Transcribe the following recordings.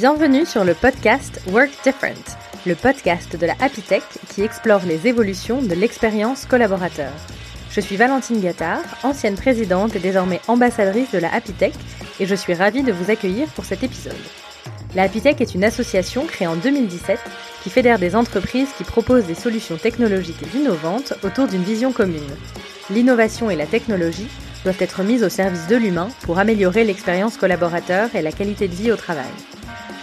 Bienvenue sur le podcast Work Different, le podcast de la Happy qui explore les évolutions de l'expérience collaborateur. Je suis Valentine Gattard, ancienne présidente et désormais ambassadrice de la Happy et je suis ravie de vous accueillir pour cet épisode. La Happy est une association créée en 2017 qui fédère des entreprises qui proposent des solutions technologiques innovantes autour d'une vision commune. L'innovation et la technologie doivent être mises au service de l'humain pour améliorer l'expérience collaborateur et la qualité de vie au travail.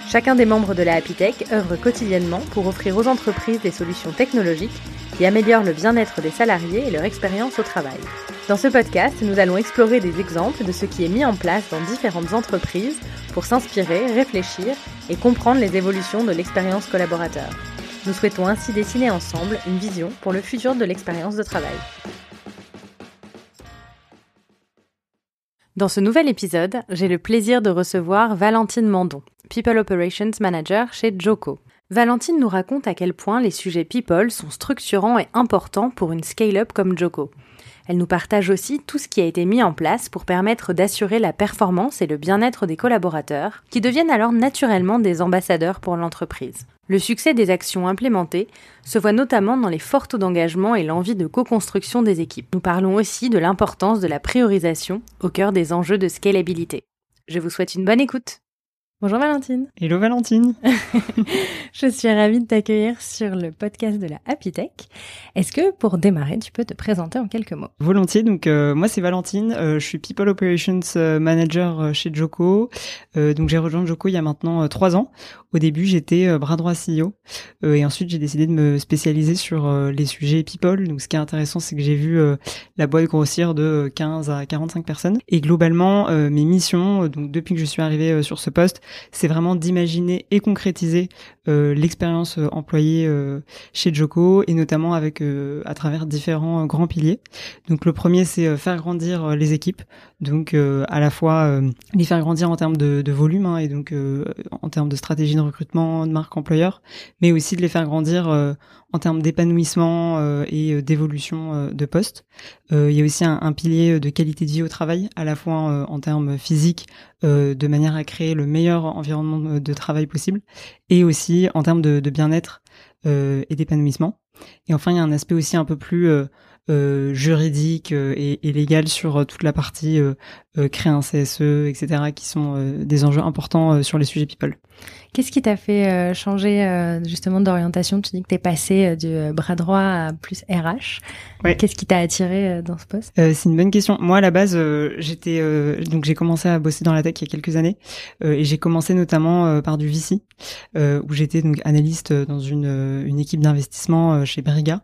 Chacun des membres de la Happy Tech œuvre quotidiennement pour offrir aux entreprises des solutions technologiques qui améliorent le bien-être des salariés et leur expérience au travail. Dans ce podcast, nous allons explorer des exemples de ce qui est mis en place dans différentes entreprises pour s'inspirer, réfléchir et comprendre les évolutions de l'expérience collaborateur. Nous souhaitons ainsi dessiner ensemble une vision pour le futur de l'expérience de travail. Dans ce nouvel épisode, j'ai le plaisir de recevoir Valentine Mandon, People Operations Manager chez Joko. Valentine nous raconte à quel point les sujets people sont structurants et importants pour une scale-up comme Joko. Elle nous partage aussi tout ce qui a été mis en place pour permettre d'assurer la performance et le bien-être des collaborateurs, qui deviennent alors naturellement des ambassadeurs pour l'entreprise. Le succès des actions implémentées se voit notamment dans les forts taux d'engagement et l'envie de co-construction des équipes. Nous parlons aussi de l'importance de la priorisation au cœur des enjeux de scalabilité. Je vous souhaite une bonne écoute. Bonjour Valentine. Hello Valentine. je suis ravie de t'accueillir sur le podcast de la Happy Tech. Est-ce que pour démarrer, tu peux te présenter en quelques mots? Volontiers. Donc euh, moi c'est Valentine. Euh, je suis People Operations euh, Manager chez Joko. donc j'ai rejoint Joko il y a maintenant trois ans. Au début j'étais bras droit CEO et ensuite j'ai décidé de me spécialiser sur les sujets People. Donc ce qui est intéressant c'est que j'ai vu la boîte grossir de 15 à 45 personnes et globalement mes missions donc depuis que je suis arrivée sur ce poste c'est vraiment d'imaginer et concrétiser euh, l'expérience euh, employée euh, chez Joko et notamment avec à travers différents grands piliers. Donc le premier c'est faire grandir les équipes, donc à la fois les faire grandir en termes de, volume hein, et donc en termes de stratégie de recrutement, de marque employeur, mais aussi de les faire grandir en termes d'épanouissement euh, et euh, d'évolution euh, de poste. il y a aussi un, pilier de qualité de vie au travail, à la fois en termes physiques, de manière à créer le meilleur environnement de travail possible, et aussi en termes de, bien-être et d'épanouissement. Et enfin, il y a un aspect aussi un peu plus juridique et, et, légal sur toute la partie créer un CSE, etc., qui sont des enjeux importants sur les sujets people. Qu'est-ce qui t'a fait euh, changer euh, justement d'orientation? Tu dis que t'es passé euh, du bras droit à plus RH. Qu'est-ce qui t'a attiré dans ce poste? C'est une bonne question. Moi, à la base, j'étais donc j'ai commencé à bosser dans la tech il y a quelques années et j'ai commencé notamment par du VC où j'étais donc analyste dans une, une équipe d'investissement chez Briga.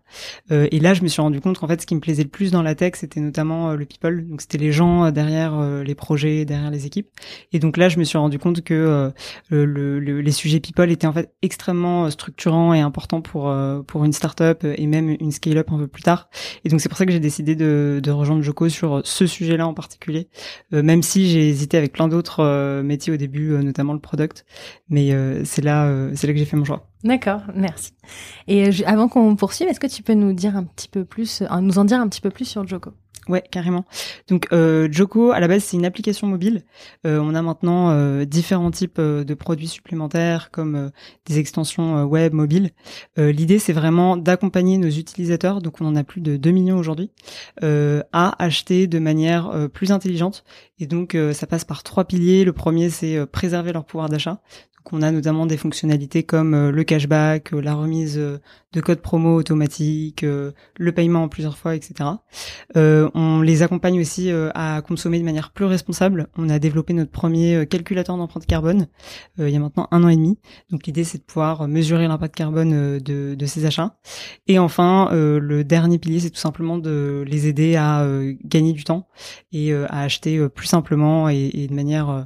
et là, je me suis rendu compte qu'en fait, ce qui me plaisait le plus dans la tech, c'était notamment le people. Donc, c'était les gens derrière les projets, derrière les équipes. Et donc là, je me suis rendu compte que le, le les sujets people étaient en fait extrêmement euh, structurants et importants pour euh, pour une startup et même une scale-up un peu plus tard. Et donc c'est pour ça que j'ai décidé de, rejoindre Joko sur ce sujet-là en particulier, euh, même si j'ai hésité avec plein d'autres métiers au début, notamment le product. Mais c'est là c'est là que j'ai fait mon choix. D'accord, merci. Et avant qu'on poursuive, est-ce que tu peux nous dire un petit peu plus, nous en dire un petit peu plus sur Joko? Ouais, carrément. Donc euh, Joko, à la base, c'est une application mobile. Euh, on a maintenant euh, différents types euh, de produits supplémentaires, comme des extensions web, mobiles. L'idée, c'est vraiment d'accompagner nos utilisateurs, donc on en a plus de 2 millions aujourd'hui, à acheter de manière plus intelligente. Et donc, ça passe par trois piliers. Le premier, c'est préserver leur pouvoir d'achat qu'on a notamment des fonctionnalités comme euh, le cashback, euh, la remise euh, de codes promo automatique, le paiement en plusieurs fois, etc. on les accompagne aussi à consommer de manière plus responsable. On a développé notre premier calculateur d'empreinte carbone il y a maintenant un an et demi. Donc l'idée c'est de pouvoir mesurer l'impact carbone de, de ces achats. Et enfin, le dernier pilier c'est tout simplement de les aider à gagner du temps et à acheter plus simplement et de manière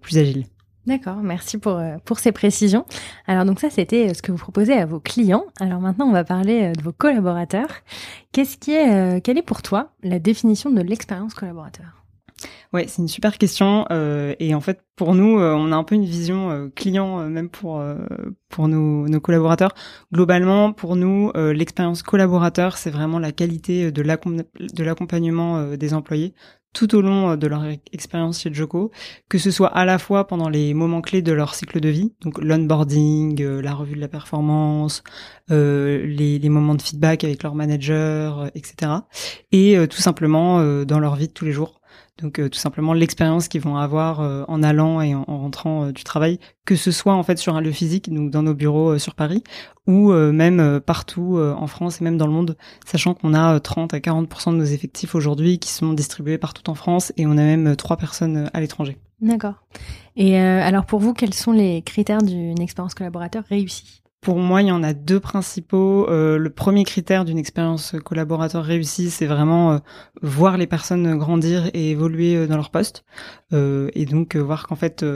plus agile. D'accord, merci pour, euh, pour ces précisions. Alors donc ça, c'était euh, ce que vous proposez à vos clients. Alors maintenant, on va parler euh, de vos collaborateurs. Qu'est-ce qui est, quelle est pour toi la définition de l'expérience collaborateur? Ouais, c'est une super question. et en fait, pour nous, on a un peu une vision client, même pour pour nos, nos, collaborateurs. Globalement, pour nous, l'expérience collaborateur, c'est vraiment la qualité de l'accompagnement des employés tout au long de leur expérience chez Joko, que ce soit à la fois pendant les moments clés de leur cycle de vie, donc l'onboarding, la revue de la performance, les, les, moments de feedback avec leur manager, etc. Et tout simplement dans leur vie de tous les jours. Donc euh, tout simplement l'expérience qu'ils vont avoir euh, en allant et en, rentrant euh, du travail, que ce soit en fait sur un lieu physique, donc dans nos bureaux sur Paris, ou même partout en France et même dans le monde, sachant qu'on a 30 à 40% de nos effectifs aujourd'hui qui sont distribués partout en France et on a même trois personnes à l'étranger. D'accord. Et alors pour vous, quels sont les critères d'une expérience collaborateur réussie? Pour moi, il y en a deux principaux. Euh, le premier critère d'une expérience collaborateur réussie, c'est vraiment euh, voir les personnes grandir et évoluer euh, dans leur poste, et donc voir qu'en fait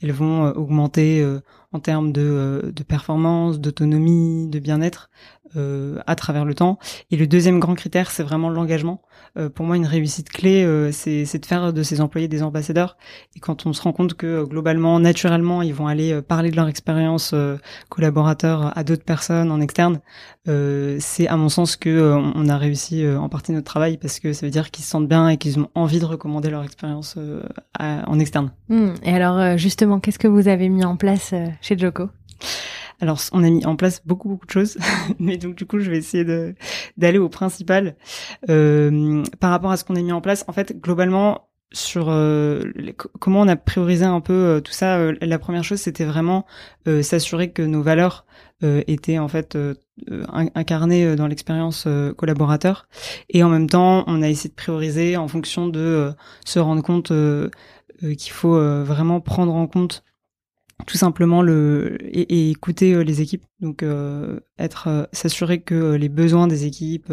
elles vont augmenter en termes de, de performance, d'autonomie, de bien-être à travers le temps. Et le deuxième grand critère, c'est vraiment l'engagement. Euh, pour moi, une réussite clé, euh, c'est de faire de ces employés des ambassadeurs. Et quand on se rend compte que euh, globalement, naturellement, ils vont aller parler de leur expérience collaborateur à d'autres personnes en externe, c'est à mon sens que on a réussi en partie notre travail parce que ça veut dire qu'ils se sentent bien et qu'ils ont envie de recommander leur expérience en externe. Hmm. Et alors, justement, qu'est-ce que vous avez mis en place chez Joko alors, on a mis en place beaucoup beaucoup de choses, mais donc du coup, je vais essayer de d'aller au principal. Euh, par rapport à ce qu'on a mis en place, en fait, globalement, sur euh, comment on a priorisé un peu euh, tout ça. Euh, la première chose, c'était vraiment s'assurer que nos valeurs étaient en fait incarnées dans l'expérience collaborateur, et en même temps, on a essayé de prioriser en fonction de se rendre compte qu'il faut vraiment prendre en compte tout simplement le et, écouter euh, les équipes. Donc euh, être euh, s'assurer que les besoins des équipes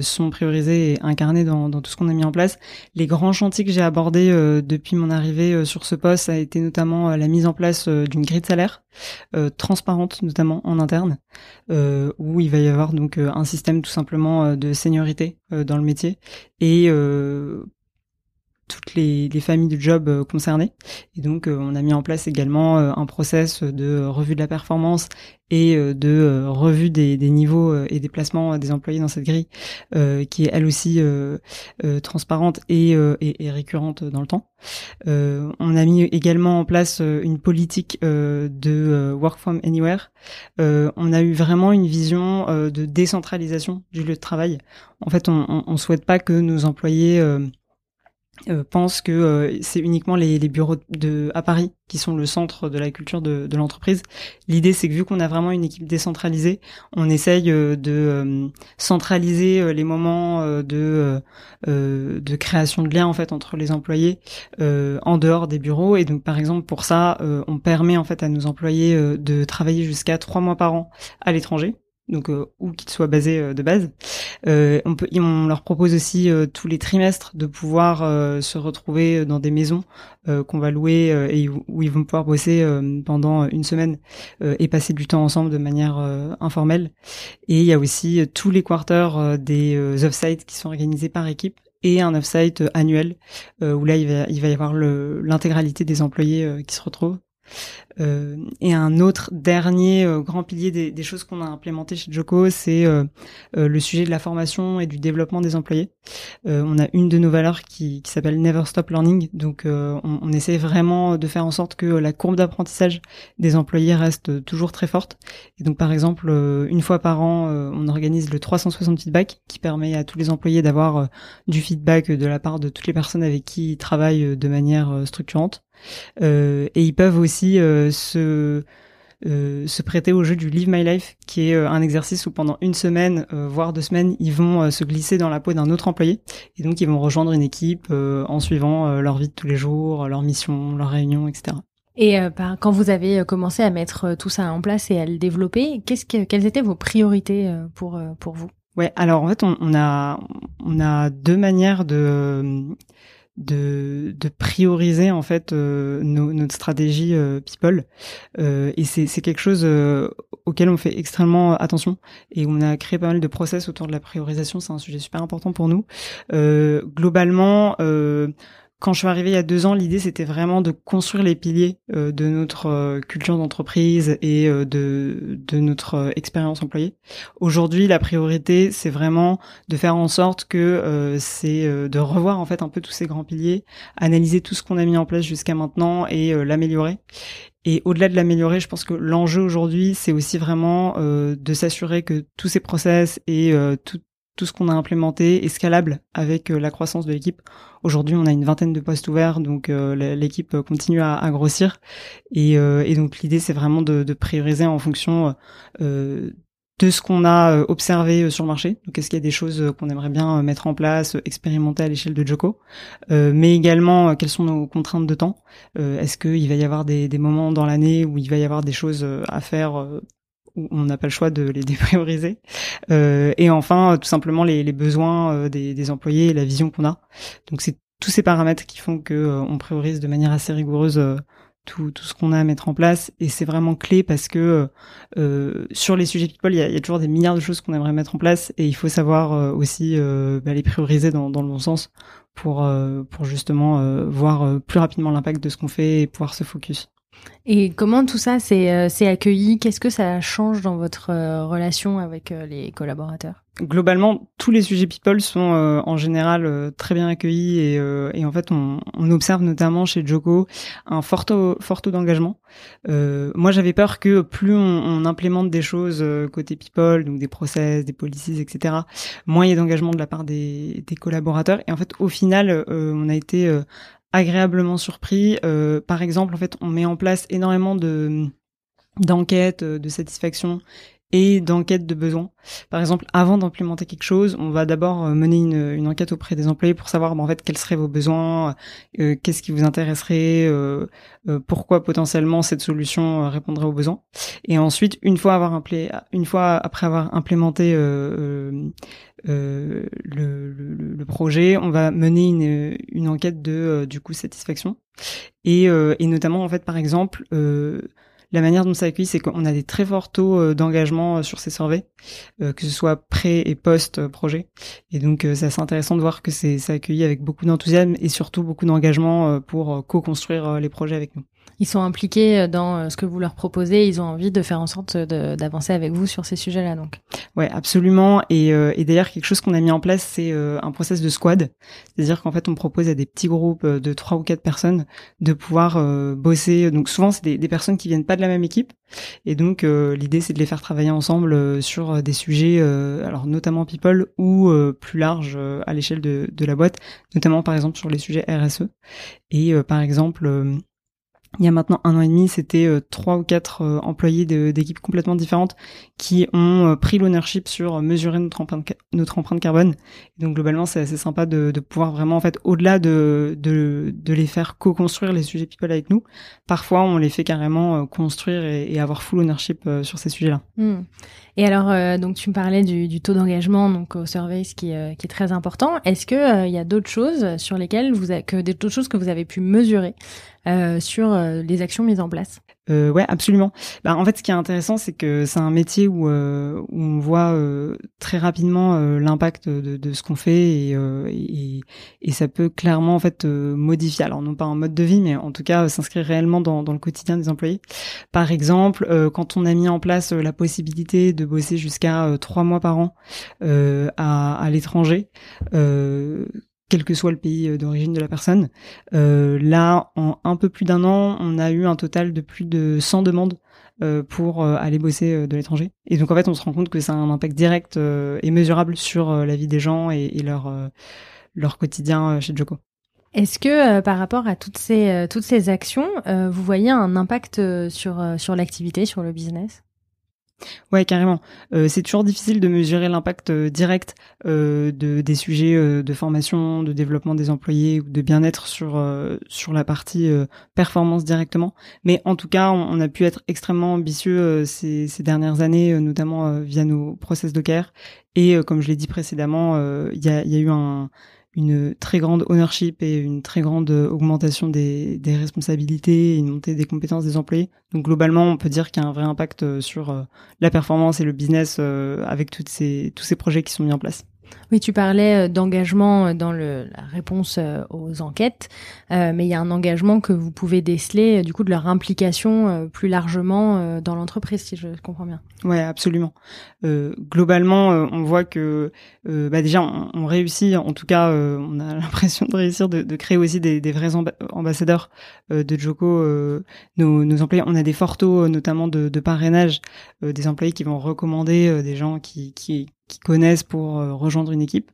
sont priorisés et incarnés dans, dans tout ce qu'on a mis en place. Les grands chantiers que j'ai abordés depuis mon arrivée sur ce poste a été notamment la mise en place d'une grille de salaire transparente notamment en interne où il va y avoir donc un système tout simplement de seniorité dans le métier et toutes les, les, familles de job euh, concernées. Et donc, euh, on a mis en place également euh, un process de revue de la performance et de revue des, des, niveaux et des placements des employés dans cette grille, qui est elle aussi transparente et, et, et, récurrente dans le temps. on a mis également en place une politique de work from anywhere. on a eu vraiment une vision de décentralisation du lieu de travail. En fait, on, on, souhaite pas que nos employés euh, pense que euh, c'est uniquement les, bureaux de à Paris qui sont le centre de la culture de, de l'entreprise. L'idée, c'est que vu qu'on a vraiment une équipe décentralisée, on essaye euh, de centraliser les moments de de création de liens en fait entre les employés en dehors des bureaux. Et donc, par exemple, pour ça, on permet en fait à nos employés de travailler jusqu'à trois mois par an à l'étranger donc euh, où qu'ils soient basés euh, de base. Euh, on, leur propose aussi tous les trimestres de pouvoir se retrouver dans des maisons qu'on va louer et où, ils vont pouvoir bosser pendant une semaine et passer du temps ensemble de manière informelle. Et il y a aussi tous les quarters des off-sites qui sont organisés par équipe et un off-site annuel où là il il va y avoir l'intégralité des employés qui se retrouvent. Euh, et un autre dernier euh, grand pilier des, choses qu'on a implémenté chez Joko, c'est euh, le sujet de la formation et du développement des employés. on a une de nos valeurs qui, qui s'appelle Never Stop Learning, donc on, on, essaie vraiment de faire en sorte que la courbe d'apprentissage des employés reste toujours très forte. Et donc par exemple, une fois par an, on organise le 360 feedback qui permet à tous les employés d'avoir du feedback de la part de toutes les personnes avec qui ils travaillent de manière structurante. Euh, et ils peuvent aussi euh, se euh, se prêter au jeu du Live My Life, qui est un exercice où pendant une semaine, voire deux semaines, ils vont se glisser dans la peau d'un autre employé, et donc ils vont rejoindre une équipe en suivant leur vie de tous les jours, leur mission, leurs réunions, etc. Et quand vous avez commencé à mettre tout ça en place et à le développer, qu'est-ce que, quelles étaient vos priorités pour pour vous? Ouais, alors en fait, on, on, a on a deux manières de de, prioriser en fait euh, notre stratégie euh, people. Euh, et c'est quelque chose auquel on fait extrêmement attention. Et on a créé pas mal de process autour de la priorisation. C'est un sujet super important pour nous. Globalement quand je suis arrivée il y a deux ans, l'idée c'était vraiment de construire les piliers euh, de notre euh, culture d'entreprise et euh, de, de notre expérience employée. Aujourd'hui, la priorité c'est vraiment de faire en sorte que c'est de revoir en fait un peu tous ces grands piliers, analyser tout ce qu'on a mis en place jusqu'à maintenant et l'améliorer. Et au-delà de l'améliorer, je pense que l'enjeu aujourd'hui, c'est aussi vraiment de s'assurer que tous ces process et tout, tout ce qu'on a implémenté est scalable avec euh, la croissance de l'équipe. Aujourd'hui, on a une vingtaine de postes ouverts, donc euh, l'équipe continue à, grossir. Et, euh, et donc l'idée, c'est vraiment de, de, prioriser en fonction de ce qu'on a observé sur le marché. Donc, est-ce qu'il y a des choses qu'on aimerait bien mettre en place, expérimenter à l'échelle de Joko, mais également quelles sont nos contraintes de temps? est-ce qu'il va y avoir des, des moments dans l'année où il va y avoir des choses à faire on n'a pas le choix de les déprioriser. Euh, et enfin, tout simplement les, besoins euh, des, employés et la vision qu'on a. Donc c'est tous ces paramètres qui font que euh, on priorise de manière assez rigoureuse tout, ce qu'on a à mettre en place. Et c'est vraiment clé parce que sur les sujets people, il y a, toujours des milliards de choses qu'on aimerait mettre en place et il faut savoir aussi bah, les prioriser dans, dans, le bon sens pour, pour justement voir plus rapidement l'impact de ce qu'on fait et pouvoir se focus. Et comment tout ça s'est euh, accueilli? Qu'est-ce que ça change dans votre euh, relation avec euh, les collaborateurs? Globalement, tous les sujets people sont en général très bien accueillis et, en fait, on, observe notamment chez Joko un fort taux, d'engagement. moi, j'avais peur que plus on, implémente des choses côté people, donc des process, des policies, etc., moins il y ait d'engagement de la part des collaborateurs. Et en fait, au final, on a été agréablement surpris. Euh, par exemple, en fait, on met en place énormément de d'enquêtes de satisfaction et d'enquête de besoins. Par exemple, avant d'implémenter quelque chose, on va d'abord euh, mener une, une, enquête auprès des employés pour savoir en fait quels seraient vos besoins, euh, qu'est-ce qui vous intéresserait, euh, euh, pourquoi potentiellement cette solution répondrait aux besoins. Et ensuite, une fois avoir une fois après avoir implémenté le, le, le, projet, on va mener une, une enquête de du coup satisfaction et, et notamment en fait par exemple la manière dont ça accueille, c'est qu'on a des très forts taux euh, d'engagement euh, sur ces surveys, euh, que ce soit pré et post projet. Et donc c'est assez intéressant de voir que c'est accueilli avec beaucoup d'enthousiasme et surtout beaucoup d'engagement pour co-construire les projets avec nous ils sont impliqués dans ce que vous leur proposez, ils ont envie de faire en sorte d'avancer avec vous sur ces sujets-là. Donc, ouais, absolument. Et, d'ailleurs, quelque chose qu'on a mis en place, c'est un process de squad, c'est-à-dire qu'en fait, on propose à des petits groupes de trois ou quatre personnes de pouvoir bosser. Donc, souvent, c'est des, des, personnes qui viennent pas de la même équipe, et donc l'idée, c'est de les faire travailler ensemble sur des sujets, alors notamment people ou plus large à l'échelle de, de la boîte, notamment par exemple sur les sujets RSE. Et par exemple il y a maintenant un an et demi, c'était euh, trois ou quatre euh, employés d'équipes complètement différentes qui ont euh, pris l'ownership sur mesurer notre empreinte, carbone. donc globalement, c'est assez sympa de, pouvoir vraiment, en fait, au-delà de, les faire co-construire les sujets people avec nous, parfois on les fait carrément construire et, et avoir full ownership sur ces sujets-là. Hmm. Et alors, euh, donc tu me parlais du, taux d'engagement donc au survey, qui, euh, qui est très important. Est-ce que euh, il y a d'autres choses sur lesquelles vous d'autres choses que vous avez pu mesurer sur les actions mises en place? Euh, ouais, absolument. Bah, en fait, ce qui est intéressant, c'est que c'est un métier où, où on voit très rapidement l'impact de, de, ce qu'on fait et, et, et, ça peut clairement en fait modifier. Alors non pas en mode de vie, mais en tout cas s'inscrire réellement dans, dans, le quotidien des employés. Par exemple, quand on a mis en place la possibilité de bosser jusqu'à euh, trois mois par an euh, à, à l'étranger euh, quel que soit le pays d'origine de la personne. là, en un peu plus d'un an, on a eu un total de plus de 100 demandes pour aller bosser de l'étranger. Et donc en fait, on se rend compte que ça a un impact direct et mesurable sur la vie des gens et, et leur leur quotidien chez Joko. Est-ce que par rapport à toutes ces toutes ces actions, vous voyez un impact sur sur l'activité, sur le business? Ouais, carrément. Euh, c'est toujours difficile de mesurer l'impact euh, direct euh, de des sujets euh, de formation, de développement des employés ou de bien-être sur sur la partie performance directement. Mais en tout cas, on, a pu être extrêmement ambitieux ces, ces dernières années, notamment via nos process care. Et comme je l'ai dit précédemment, il y a, y a eu un une très grande ownership et une très grande augmentation des, des responsabilités et une montée des compétences des employés. Donc globalement, on peut dire qu'il y a un vrai impact euh, sur euh, la performance et le business euh, avec toutes ces, tous ces projets qui sont mis en place. Oui, tu parlais d'engagement dans le, la réponse aux enquêtes, mais il y a un engagement que vous pouvez déceler du coup de leur implication plus largement dans l'entreprise, si je comprends bien. Ouais, absolument. globalement, on voit que bah déjà on, réussit, en tout cas, on a l'impression de réussir de, créer aussi des, vrais ambassadeurs de Joko. nos, nos employés, on a des photos notamment de, parrainage, des employés qui vont recommander des gens qui qui connaissent pour euh, rejoindre une équipe.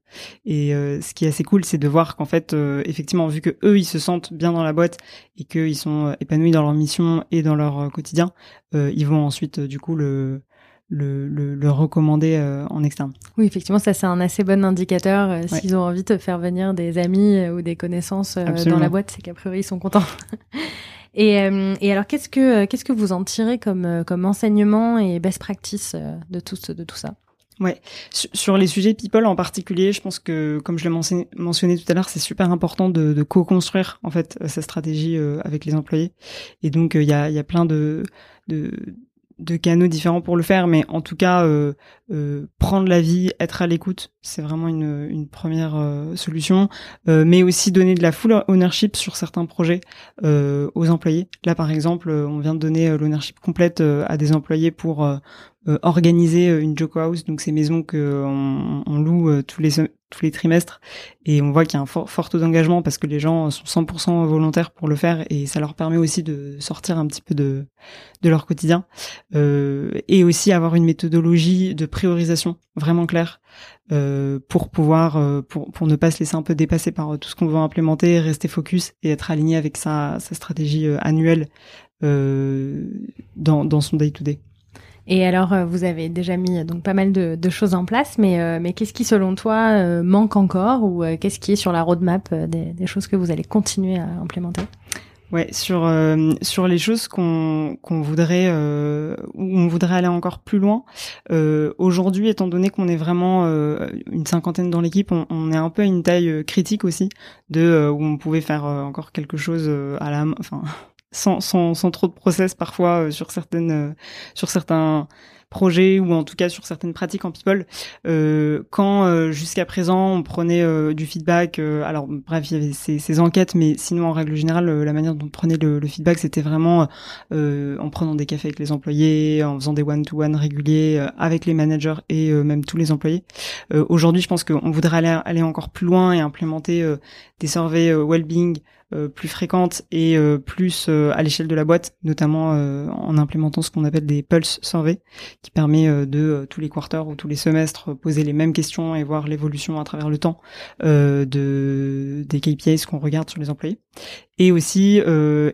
Et euh, ce qui est assez cool, c'est de voir qu'en fait, euh, effectivement, vu que eux, ils se sentent bien dans la boîte et qu'ils sont épanouis dans leur mission et dans leur quotidien, ils vont ensuite, du coup, le le, le, recommander en externe. Oui, effectivement, ça c'est un assez bon indicateur. S'ils ont envie de faire venir des amis ou des connaissances dans la boîte, c'est qu'a priori ils sont contents. et, et, alors, qu'est-ce que qu'est-ce que vous en tirez comme comme enseignement et best practice de tout de tout ça? Ouais, sur les sujets people en particulier, je pense que, comme je l'ai mentionné, tout à l'heure, c'est super important de, co-construire en fait sa stratégie euh, avec les employés. Et donc, euh, il y, a, y, a, plein de, de canaux différents pour le faire, mais en tout cas, euh, euh, prendre la vie, être à l'écoute, c'est vraiment une, une première euh, solution. Euh, mais aussi donner de la full ownership sur certains projets aux employés. Là, par exemple, on vient de donner l'ownership complète à des employés pour organiser une Joko House, donc ces maisons que on, on loue tous les tous les trimestres. Et on voit qu'il y a un fort, fort taux d'engagement parce que les gens sont 100% volontaires pour le faire et ça leur permet aussi de sortir un petit peu de de leur quotidien euh, et aussi avoir une méthodologie de priorisation vraiment claire euh, pour pouvoir euh, pour pour ne pas se laisser un peu dépasser par tout ce qu'on veut implémenter rester focus et être aligné avec sa sa stratégie euh, annuelle euh, dans dans son day to day et alors, euh, vous avez déjà mis donc pas mal de, de choses en place, mais, euh, mais qu'est-ce qui, selon toi, euh, manque encore ou qu'est-ce qui est sur la roadmap des, des, choses que vous allez continuer à implémenter? Ouais, sur sur les choses qu'on qu'on voudrait où on voudrait aller encore plus loin. Aujourd'hui, étant donné qu'on est vraiment une cinquantaine dans l'équipe, on, on, est un peu à une taille critique aussi de où on pouvait faire encore quelque chose à la, enfin sans, sans, sans trop de process parfois euh, sur certaines euh, sur certains projets ou en tout cas sur certaines pratiques en people. Euh, quand euh, jusqu'à présent on prenait du feedback, alors bref il y avait ces, ces, enquêtes, mais sinon en règle générale la manière dont on prenait le, le feedback c'était vraiment en prenant des cafés avec les employés, en faisant des one-to-one réguliers avec les managers et même tous les employés. Aujourd'hui je pense qu'on voudrait aller, aller encore plus loin et implémenter des surveys well-being euh, plus fréquente et euh, plus euh, à l'échelle de la boîte, notamment en implémentant ce qu'on appelle des pulse surveys, qui permet de tous les quarters ou tous les semestres poser les mêmes questions et voir l'évolution à travers le temps de des KPIs qu'on regarde sur les employés, et aussi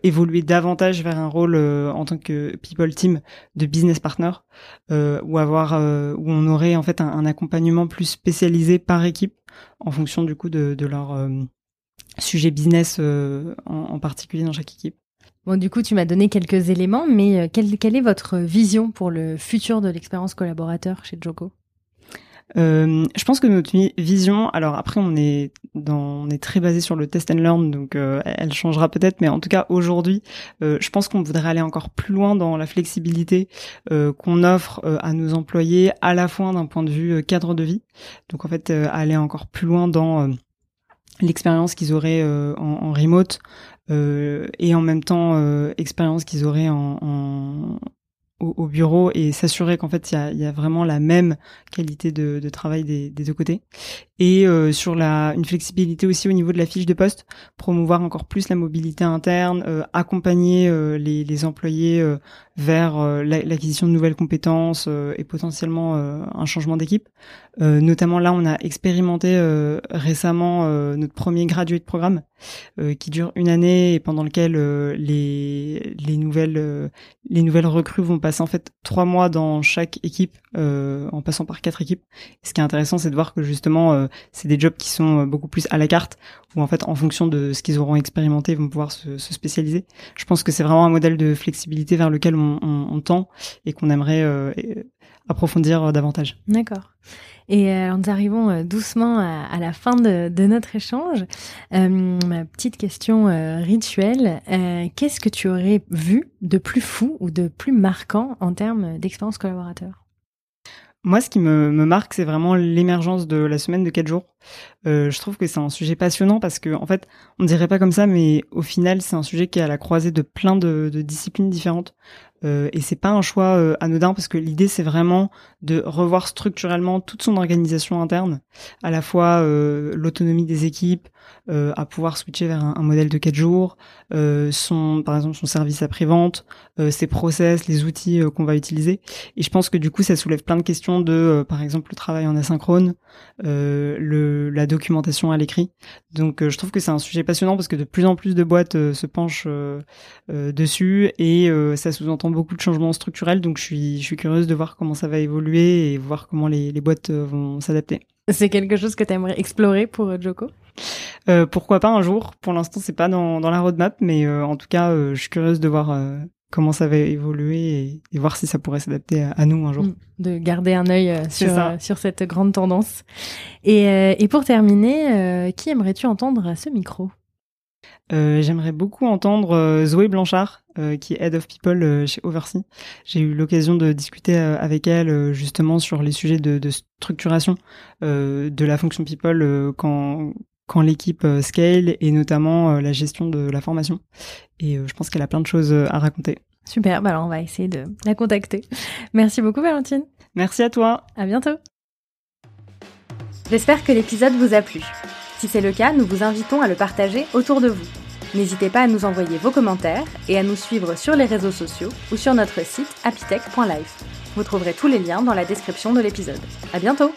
évoluer davantage vers un rôle en tant que people team de business partner, ou avoir où on aurait en fait un, un, accompagnement plus spécialisé par équipe en fonction du coup de, de leur sujet business euh, en, particulier dans chaque équipe. Bon, du coup, tu m'as donné quelques éléments, mais euh, quelle, quelle, est votre vision pour le futur de l'expérience collaborateur chez Joko euh, je pense que notre vision, alors après on est dans, on est très basé sur le test and learn, donc euh, elle changera peut-être, mais en tout cas aujourd'hui, euh, je pense qu'on voudrait aller encore plus loin dans la flexibilité qu'on offre à nos employés, à la fois d'un point de vue cadre de vie, donc en fait aller encore plus loin dans l'expérience qu'ils auraient euh, en, remote euh, et en même temps euh, expérience qu'ils auraient en, en au, bureau et s'assurer qu'en fait il y a, y a, vraiment la même qualité de, de travail des, des, deux côtés. Et euh, sur la une flexibilité aussi au niveau de la fiche de poste promouvoir encore plus la mobilité interne euh, accompagner les, les, employés vers l'acquisition de nouvelles compétences et potentiellement un changement d'équipe. Notamment là on a expérimenté récemment notre premier graduate programme euh, qui dure une année et pendant lequel euh, les les nouvelles euh, les nouvelles recrues vont passer en fait trois mois dans chaque équipe en passant par quatre équipes. ce qui est intéressant, c'est de voir que justement c'est des jobs qui sont beaucoup plus à la carte où en fait en fonction de ce qu'ils auront expérimenté, ils vont pouvoir se, se spécialiser. Je pense que c'est vraiment un modèle de flexibilité vers lequel on, on, on tend et qu'on aimerait approfondir davantage. D'accord. Et euh, nous arrivons euh, doucement à, la fin de, notre échange. Euh, ma petite question rituelle, qu'est-ce que tu aurais vu de plus fou ou de plus marquant en termes d'expérience collaborateur? Moi, ce qui me, marque, c'est vraiment l'émergence de la semaine de 4 jours. Je trouve que c'est un sujet passionnant parce que, en fait, on dirait pas comme ça, mais au final, c'est un sujet qui est à la croisée de plein de disciplines différentes. Euh, et c'est pas un choix euh, anodin parce que l'idée c'est vraiment de revoir structurellement toute son organisation interne, à la fois euh, l'autonomie des équipes, euh, à pouvoir switcher vers un, modèle de 4 jours, son par exemple son service après-vente, ses process, les outils qu'on va utiliser. Et je pense que du coup ça soulève plein de questions de par exemple le travail en asynchrone, la documentation à l'écrit. Donc je trouve que c'est un sujet passionnant parce que de plus en plus de boîtes se penchent dessus et ça sous-entend beaucoup de changements structurels, donc je suis, je suis curieuse de voir comment ça va évoluer et voir comment les, les boîtes euh, vont s'adapter. C'est quelque chose que tu aimerais explorer pour euh, Joko? Euh, Pourquoi pas un jour Pour l'instant, c'est pas dans, dans la roadmap, mais euh, en tout cas, je suis curieuse de voir comment ça va évoluer et, voir si ça pourrait s'adapter à, nous un jour. Mm. De garder un œil sur, sur cette grande tendance. Et, et pour terminer, qui aimerais-tu entendre à ce micro? J'aimerais beaucoup entendre Zoé Blanchard, euh, qui est Head of People euh, chez Oversea. J'ai eu l'occasion de discuter avec elle justement sur les sujets de, de structuration de la fonction People quand quand l'équipe scale et notamment la gestion de la formation. Et je pense qu'elle a plein de choses à raconter. Super, bah alors on va essayer de la contacter. Merci beaucoup Valentine. Merci à toi. À bientôt. J'espère que l'épisode vous a plu. Si c'est le cas, nous vous invitons à le partager autour de vous. N'hésitez pas à nous envoyer vos commentaires et à nous suivre sur les réseaux sociaux ou sur notre site apitech.life. Vous trouverez tous les liens dans la description de l'épisode. À bientôt!